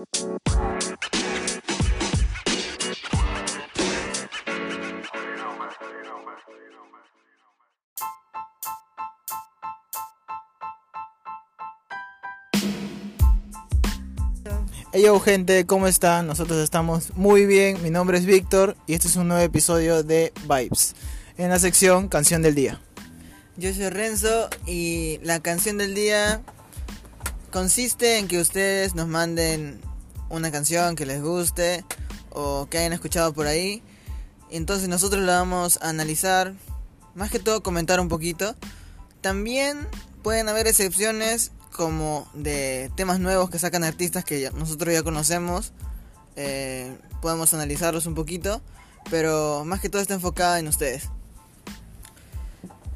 Hey yo gente, ¿cómo están? Nosotros estamos muy bien, mi nombre es Víctor y este es un nuevo episodio de Vibes, en la sección Canción del Día. Yo soy Renzo y la canción del día consiste en que ustedes nos manden una canción que les guste o que hayan escuchado por ahí. Entonces nosotros la vamos a analizar, más que todo comentar un poquito. También pueden haber excepciones como de temas nuevos que sacan artistas que nosotros ya conocemos. Eh, podemos analizarlos un poquito, pero más que todo está enfocada en ustedes.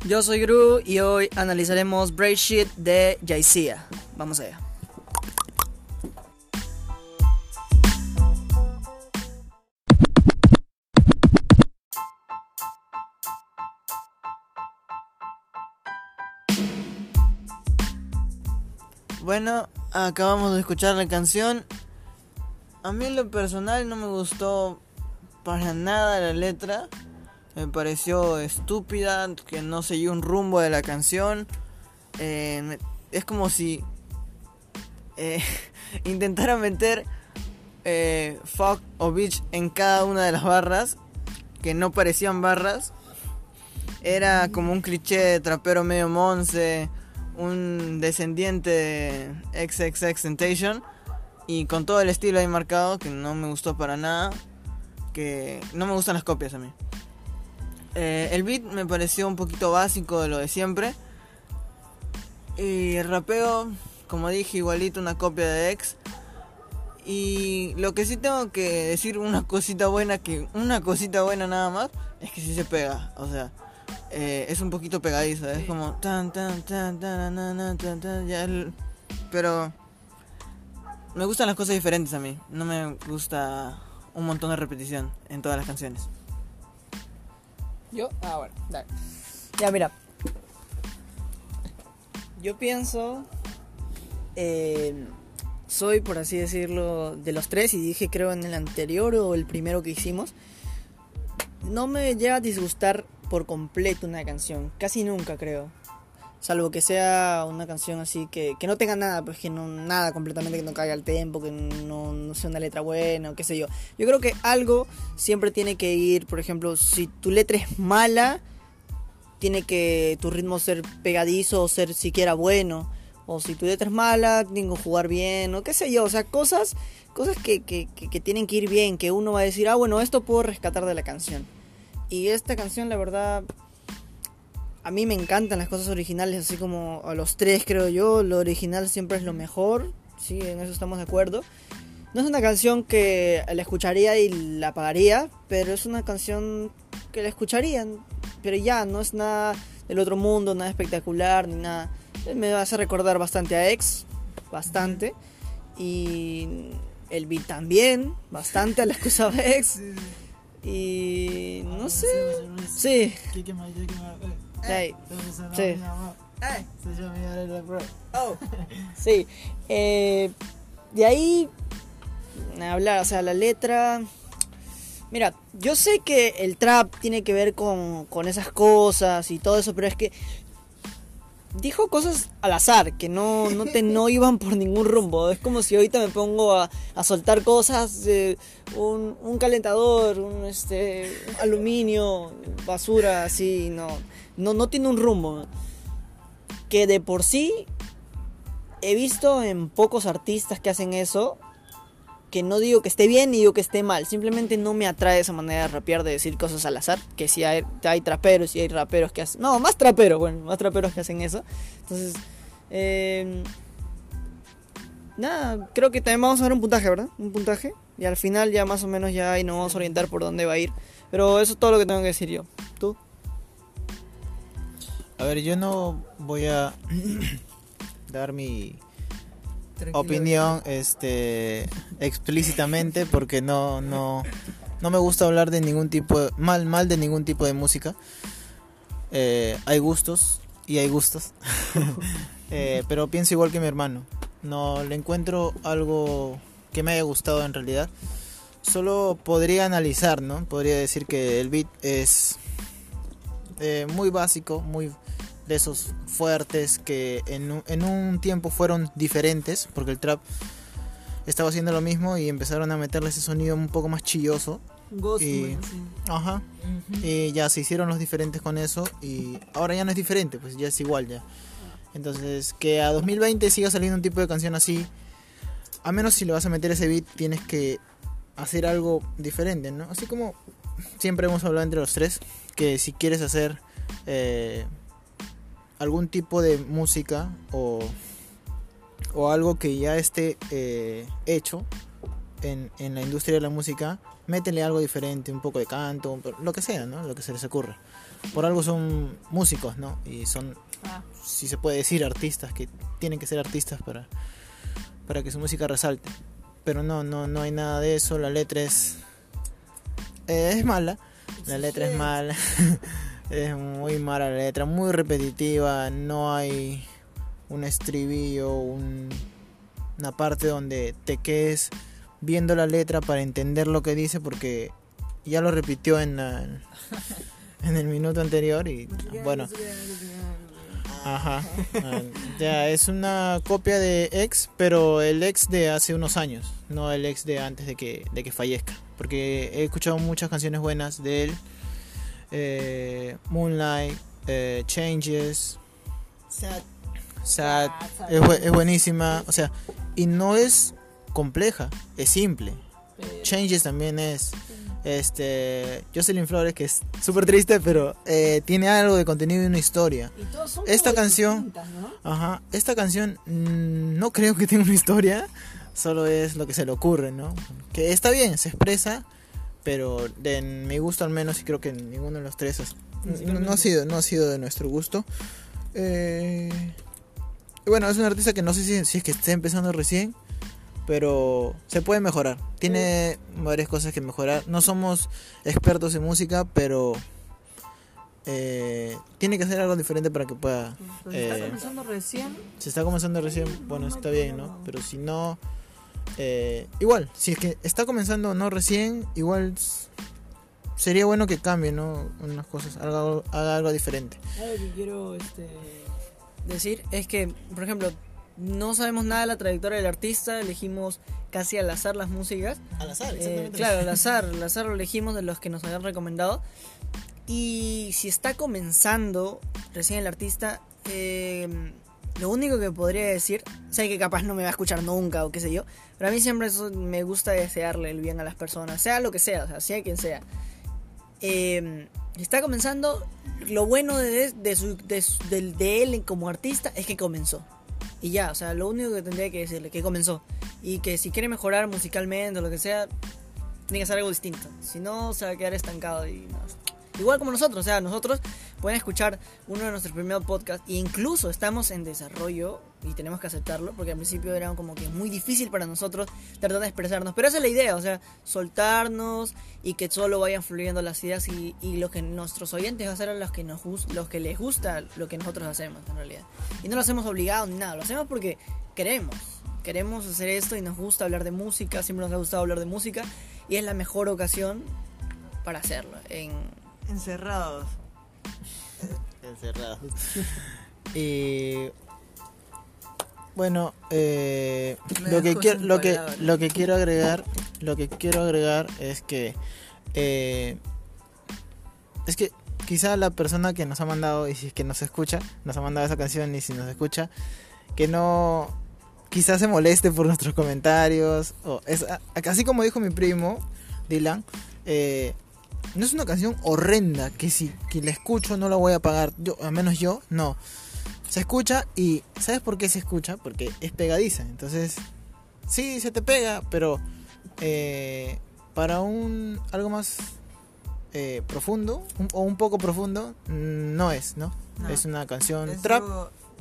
Yo soy Gru y hoy analizaremos Shit de Jaisia. Vamos allá. Bueno, acabamos de escuchar la canción. A mí en lo personal no me gustó para nada la letra. Me pareció estúpida, que no siguió un rumbo de la canción. Eh, es como si eh, intentara meter eh, fuck o bitch en cada una de las barras, que no parecían barras. Era como un cliché de trapero medio monce un descendiente de XXX Tentation y con todo el estilo ahí marcado que no me gustó para nada, que no me gustan las copias a mí. Eh, el beat me pareció un poquito básico de lo de siempre. Y el rapeo, como dije, igualito una copia de X. Y lo que sí tengo que decir, una cosita buena, que una cosita buena nada más, es que sí se pega. O sea, eh, es un poquito pegadizo, es como tan tan tan tan tan tan tan ya el, pero me gustan las cosas diferentes a mí, no me gusta un montón de repetición en todas las canciones. Yo, ah bueno, dale. Ya mira, yo pienso, eh, soy por así decirlo de los tres y dije creo en el anterior o el primero que hicimos, no me llega a disgustar por completo una canción. Casi nunca creo. Salvo que sea una canción así que, que no tenga nada, pues que no nada completamente que no caiga el tempo, que no, no sea una letra buena o qué sé yo. Yo creo que algo siempre tiene que ir, por ejemplo, si tu letra es mala, tiene que tu ritmo ser pegadizo o ser siquiera bueno. O si tu letra es mala, tengo que jugar bien, o qué sé yo. O sea, cosas, cosas que, que, que tienen que ir bien, que uno va a decir, ah, bueno, esto puedo rescatar de la canción. Y esta canción, la verdad, a mí me encantan las cosas originales, así como a los tres creo yo, lo original siempre es lo mejor, sí, en eso estamos de acuerdo. No es una canción que la escucharía y la pagaría, pero es una canción que la escucharían, pero ya, no es nada del otro mundo, nada espectacular, ni nada. Me hace recordar bastante a Ex, bastante, y el beat también, bastante a la que usaba Ex. Y no sé. Sí. Hey. Sí. Oh. Sí. Eh, de ahí hablar, o sea, la letra. Mira, yo sé que el trap tiene que ver con, con esas cosas y todo eso, pero es que dijo cosas al azar, que no, no, te, no iban por ningún rumbo. Es como si ahorita me pongo a, a soltar cosas, de un, un, calentador, un, este, aluminio, basura, así, no, no, no tiene un rumbo. Que de por sí he visto en pocos artistas que hacen eso, que no digo que esté bien ni digo que esté mal, simplemente no me atrae esa manera de rapear, de decir cosas al azar, que si hay, hay traperos y hay raperos que hacen, no, más traperos, bueno, más traperos que hacen eso. Entonces, eh, nada, creo que también vamos a ver un puntaje, ¿verdad? Un puntaje, y al final ya más o menos ya ahí nos vamos a orientar por dónde va a ir. Pero eso es todo lo que tengo que decir yo. ¿Tú? A ver, yo no voy a dar mi opinión este explícitamente porque no no no me gusta hablar de ningún tipo de, mal mal de ningún tipo de música eh, hay gustos y hay gustos eh, pero pienso igual que mi hermano no le encuentro algo que me haya gustado en realidad. Solo podría analizar, ¿no? Podría decir que el beat es eh, muy básico, muy de esos fuertes que en un, en un tiempo fueron diferentes, porque el trap estaba haciendo lo mismo y empezaron a meterle ese sonido un poco más chilloso. Y, ajá, y ya se hicieron los diferentes con eso y ahora ya no es diferente, pues ya es igual ya. Entonces, que a 2020 siga saliendo un tipo de canción así, a menos si le vas a meter ese beat, tienes que hacer algo diferente, ¿no? Así como siempre hemos hablado entre los tres, que si quieres hacer eh, algún tipo de música o, o algo que ya esté eh, hecho en, en, la industria de la música, métele algo diferente, un poco de canto, lo que sea, ¿no? Lo que se les ocurra. Por algo son músicos, ¿no? Y son, ah. si se puede decir, artistas, que tienen que ser artistas para, para que su música resalte. Pero no, no, no hay nada de eso, la letra es... Eh, es mala, la letra es mala. es muy mala la letra, muy repetitiva, no hay un estribillo, una parte donde te quedes viendo la letra para entender lo que dice porque ya lo repitió en, en el minuto anterior y bueno. Ajá. Ah, ya es una copia de ex, pero el ex de hace unos años, no el ex de antes de que, de que fallezca. Porque he escuchado muchas canciones buenas de él eh, Moonlight, eh, Changes, Sad, es, buenísima, o sea, y no es compleja, es simple. Changes también es. Este, Jocelyn Flores, que es súper triste, pero eh, tiene algo de contenido y una historia. esta canción, ajá, esta canción mm, no creo que tenga una historia, solo es lo que se le ocurre, ¿no? Que está bien, se expresa, pero de mi gusto al menos y creo que ninguno de los tres no, ha sido no ha sido de nuestro gusto. Eh, bueno es un artista que no sé si, si, es que esté empezando recién pero se puede mejorar. Tiene varias cosas que mejorar. No somos expertos en música pero eh, tiene que hacer algo diferente para que pueda pues se está eh, comenzando recién. se está comenzando recién. Bueno está bien no pero si no eh, igual, si es que está comenzando no recién, igual sería bueno que cambie, ¿no? Unas cosas, haga, haga algo diferente. Algo que quiero este, decir es que, por ejemplo, no sabemos nada de la trayectoria del artista, elegimos casi al azar las músicas. Al azar, eh, claro, al azar, al azar lo elegimos de los que nos habían recomendado. Y si está comenzando recién el artista, eh, lo único que podría decir, sé que capaz no me va a escuchar nunca o qué sé yo, pero a mí siempre me gusta desearle el bien a las personas, sea lo que sea, o sea, sea quien sea. Eh, está comenzando, lo bueno de, de, de, él como artista es que comenzó. Y ya, o sea, lo único que tendría que decirle, que comenzó. Y que si quiere mejorar musicalmente o lo que sea, tiene que hacer algo distinto. Si no, se va a quedar estancado y. Igual como nosotros, o sea, nosotros pueden escuchar uno de nuestros primeros podcasts e incluso estamos en desarrollo y tenemos que aceptarlo porque al principio era como que muy difícil para nosotros tratar de expresarnos, pero esa es la idea, o sea, soltarnos y que solo vayan fluyendo las ideas y, y lo que nuestros oyentes van a los que, nos, los que les gusta lo que nosotros hacemos en realidad. Y no lo hacemos obligado ni nada, lo hacemos porque queremos queremos hacer esto y nos gusta hablar de música, siempre nos ha gustado hablar de música y es la mejor ocasión para hacerlo. En, Encerrados. Encerrados. y bueno, eh, lo que quiero, lo que, lo que quiero agregar, lo que quiero agregar es que eh, es que quizá la persona que nos ha mandado y si es que nos escucha, nos ha mandado esa canción y si nos escucha, que no quizás se moleste por nuestros comentarios o es así como dijo mi primo Dylan, eh, no es una canción horrenda que si que la escucho no la voy a pagar. Yo, al menos yo, no. Se escucha y ¿sabes por qué se escucha? Porque es pegadiza. Entonces, sí, se te pega, pero eh, para un algo más eh, profundo o un poco profundo no es, ¿no? Es una canción trap.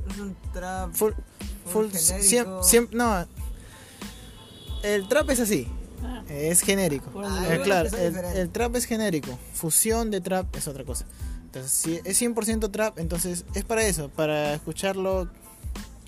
es un trap. Full, full, siempre, no. El trap es así. Es genérico. Eh, claro, el, trap es genérico. Fusión de trap es otra cosa. Entonces, si es 100% trap, entonces es para eso, para escucharlo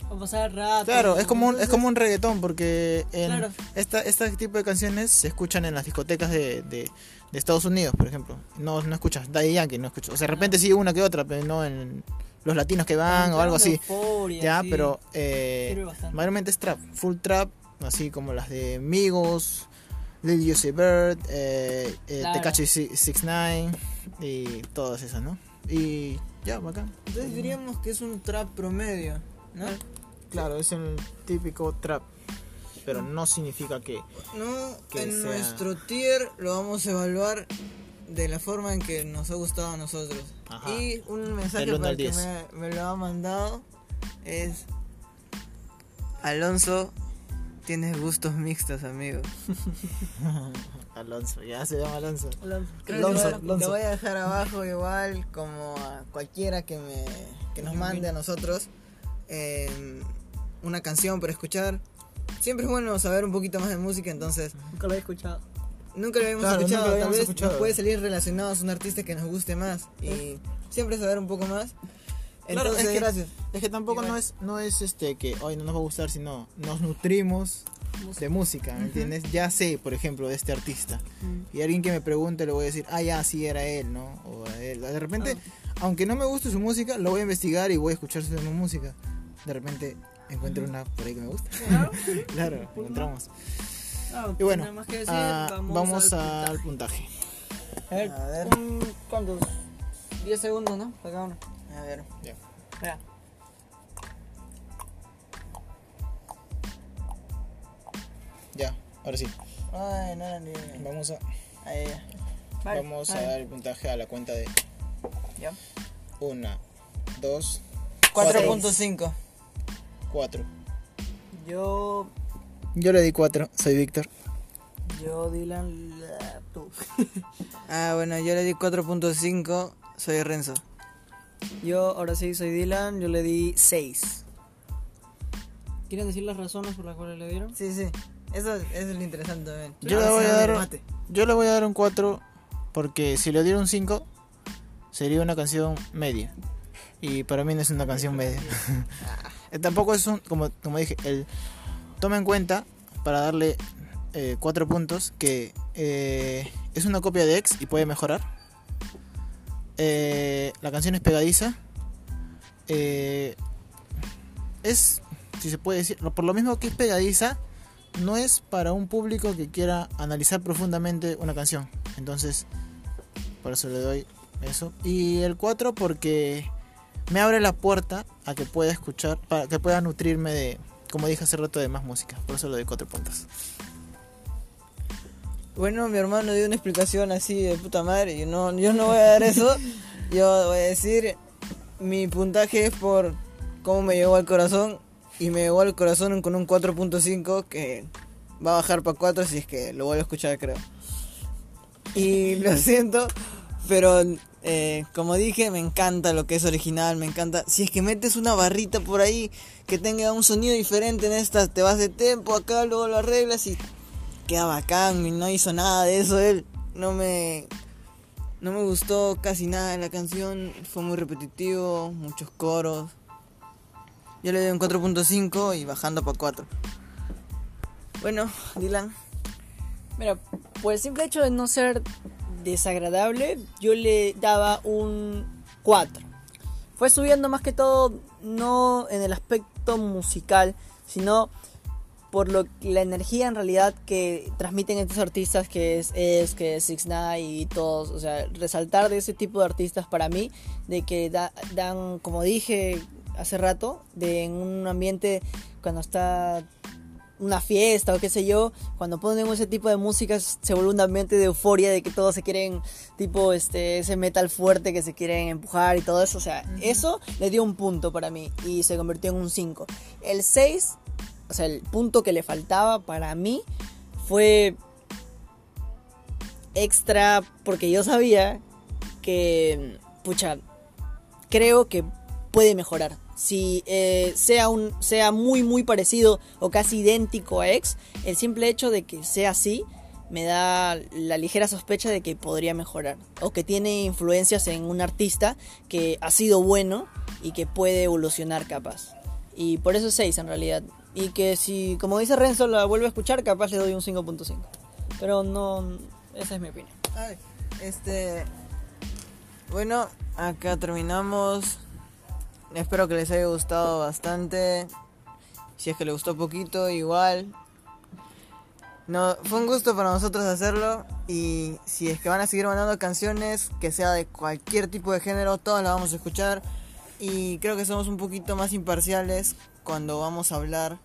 para pasar el rato. Claro, es como un, es como un reggaetón porque en Claro. esta, este tipo de canciones se escuchan en las discotecas de, de, de Estados Unidos, por ejemplo. No, no escuchas Daddy Yankee, no escuchas. O sea, de repente sí una que otra, pero no en los latinos que van o algo así. euforia, Ya, sí. pero eh, mayormente es trap, full trap, así como las de Migos, Lil Uzi Bird, eh, eh, Claro. Tekashi 69 y todas esas, ¿no? Y ya, bacán. Entonces diríamos que es un trap promedio, ¿no? Claro, es el típico trap, pero no significa que No, Que en sea- nuestro tier lo vamos a evaluar de la forma en que nos ha gustado a nosotros. Ajá. Y un mensaje para el que 10. me, me lo ha mandado es Alonso, tienes gustos mixtos, amigo. Alonso, ya se llama Alonso. Alonso. Creo Alonso, que lo- Alonso. Lo voy a dejar abajo igual como a cualquiera que me que nos mande a nosotros eh, una canción para escuchar. Siempre es bueno saber un poquito más de música, entonces Nunca lo he escuchado. nunca lo habíamos Claro, escuchado. lo Tal habíamos vez escuchado. nos puede salir relacionados a un artista que nos guste más y siempre saber un poco más. Claro, Entonces, es que- gracias. Es que tampoco Igual. no es, no es este que hoy no nos va a gustar, sino nos nutrimos de música, ¿me entiendes? Ya sé, por ejemplo, de este artista. Y alguien que me pregunte le voy a decir, ah, ya, sí era él, ¿no? O a él. De repente, aunque no me guste su música, lo voy a investigar y voy a escuchar su misma música. De repente encuentro una por ahí que me gusta. claro, encontramos. Ah, Y bueno, más que decir, ah, vamos, al al puntaje. A ver, A ver. un- ¿cuántos? 10 segundos, ¿no? Para cada uno. A ver. Ya. Ya. Ya, ahora sí. Ay, no, no, no. Vamos a, Ahí. Vale, vamos vale. a dar el puntaje a la cuenta de Ya. una, dos, 4.5. cuatro. Yo, Yo le di cuatro, soy Víctor. yo, Dylan, la- tú. Ah, bueno, yo le di 4.5. Soy Renzo. Yo, ahora sí, soy Dylan, yo le di 6. ¿Quieren decir las razones por las cuales le dieron? Sí, sí. Eso, eso es lo interesante también. Yo le voy a dar-. Yo le voy a dar un 4 porque si le diera un 5 sería una canción media. Y para mí no es una canción media. Eh, Tampoco es un, como, como dije, el toma en cuenta para darle 4 puntos que eh, es una copia de X y puede mejorar. Eh, la canción es pegadiza. Eh, es, si se puede decir, por lo mismo que es pegadiza, no es para un público que quiera analizar profundamente una canción. Entonces, por eso le doy eso. Y el 4 porque me abre la puerta a que pueda escuchar, para que pueda nutrirme de, como dije hace rato, de más música. Por eso le doy 4 puntos. Bueno, mi hermano dio una explicación así de puta madre. Yo no, yo no voy a dar eso. Yo voy a decir, mi puntaje es por cómo me llegó al corazón. Y me llegó al corazón con un 4.5 que va a bajar para 4 si es que lo vuelvo a escuchar, creo. Y lo siento, pero eh, como dije, me encanta lo que es original, me encanta. Si es que metes una barrita por ahí que tenga un sonido diferente en esta, te vas de tempo acá, luego lo arreglas y queda bacán y no hizo nada de eso él. No me no me gustó casi nada de la canción, fue muy repetitivo, muchos coros. Yo le doy un 4.5 y bajando para 4. Bueno, Dylan, Mira, por el simple hecho de no ser desagradable, yo le daba un 4. Fue subiendo más que todo, no en el aspecto musical, sino por lo, la energía en realidad que transmiten estos artistas, que es es que es Six y todos. O sea, resaltar de ese tipo de artistas para mí, de que da- dan, como dije hace rato, de en un ambiente cuando está una fiesta o qué sé yo, cuando ponen ese tipo de música se vuelve un ambiente de euforia de que todos se quieren, tipo este ese metal fuerte que se quieren empujar y todo eso, o sea, eso le dio un punto para mí y se convirtió en un 5. El 6, o sea, el punto que le faltaba para mí fue extra porque yo sabía que, pucha, creo que puede mejorar. Si eh, sea, un, sea muy muy parecido o casi idéntico a X, el simple hecho de que sea así me da la ligera sospecha de que podría mejorar. O que tiene influencias en un artista que ha sido bueno y que puede evolucionar capaz. Y por eso es 6 en realidad. Y que si, como dice Renzo, la vuelve a escuchar, capaz le doy un 5.5. Pero no, esa es mi opinión. Ay, este. Bueno, acá terminamos. Espero que les haya gustado bastante. Si es que les gustó poquito, igual. No, fue un gusto para nosotros hacerlo. Y si es que van a seguir mandando canciones, que sea de cualquier tipo de género, todas las vamos a escuchar. Y creo que somos un poquito más imparciales cuando vamos a hablar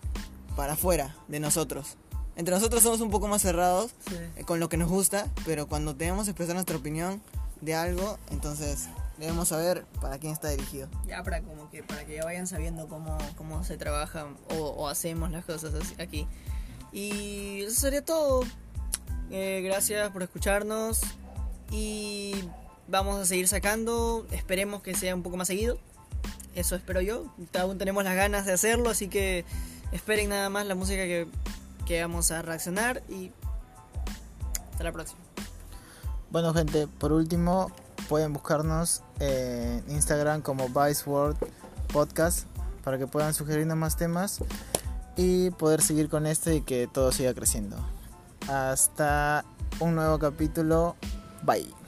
para afuera de nosotros. Entre nosotros somos un poco más cerrados Sí. eh, con lo que nos gusta, pero cuando tenemos que expresar nuestra opinión de algo, entonces debemos saber para quién está dirigido. Ya para como que para que ya vayan sabiendo cómo, cómo se trabaja o, o hacemos las cosas aquí. Y eso sería todo. Eh, gracias por escucharnos y vamos a seguir sacando. Esperemos que sea un poco más seguido. Eso espero yo. Aún tenemos las ganas de hacerlo, así que esperen nada más la música que, que vamos a reaccionar y hasta la próxima. Bueno, gente, por último, pueden buscarnos en Instagram como Vice World Podcast para que puedan sugerirnos más temas y poder seguir con este y que todo siga creciendo. Hasta un nuevo capítulo. Bye.